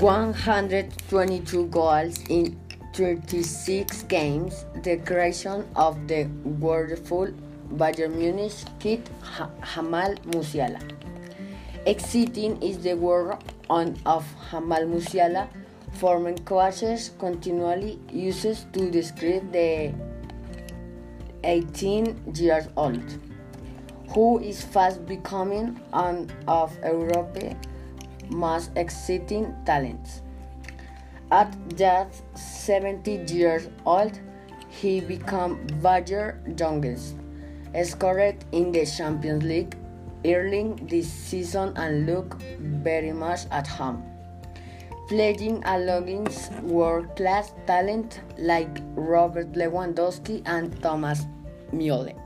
One hundred twenty-two goals in thirty-six games. The creation of the wonderful Bayern Munich kid Jamal Musiala. Exciting is the work on of Jamal Musiala, forming coaches continually uses to describe the 18 years old, who is fast becoming one of Europe's most exciting talents. At just 70 years old, he became Bayern youngest scored in the Champions League early this season and look very much at home. Playing against world-class talent like Robert Lewandowski and Thomas Müller.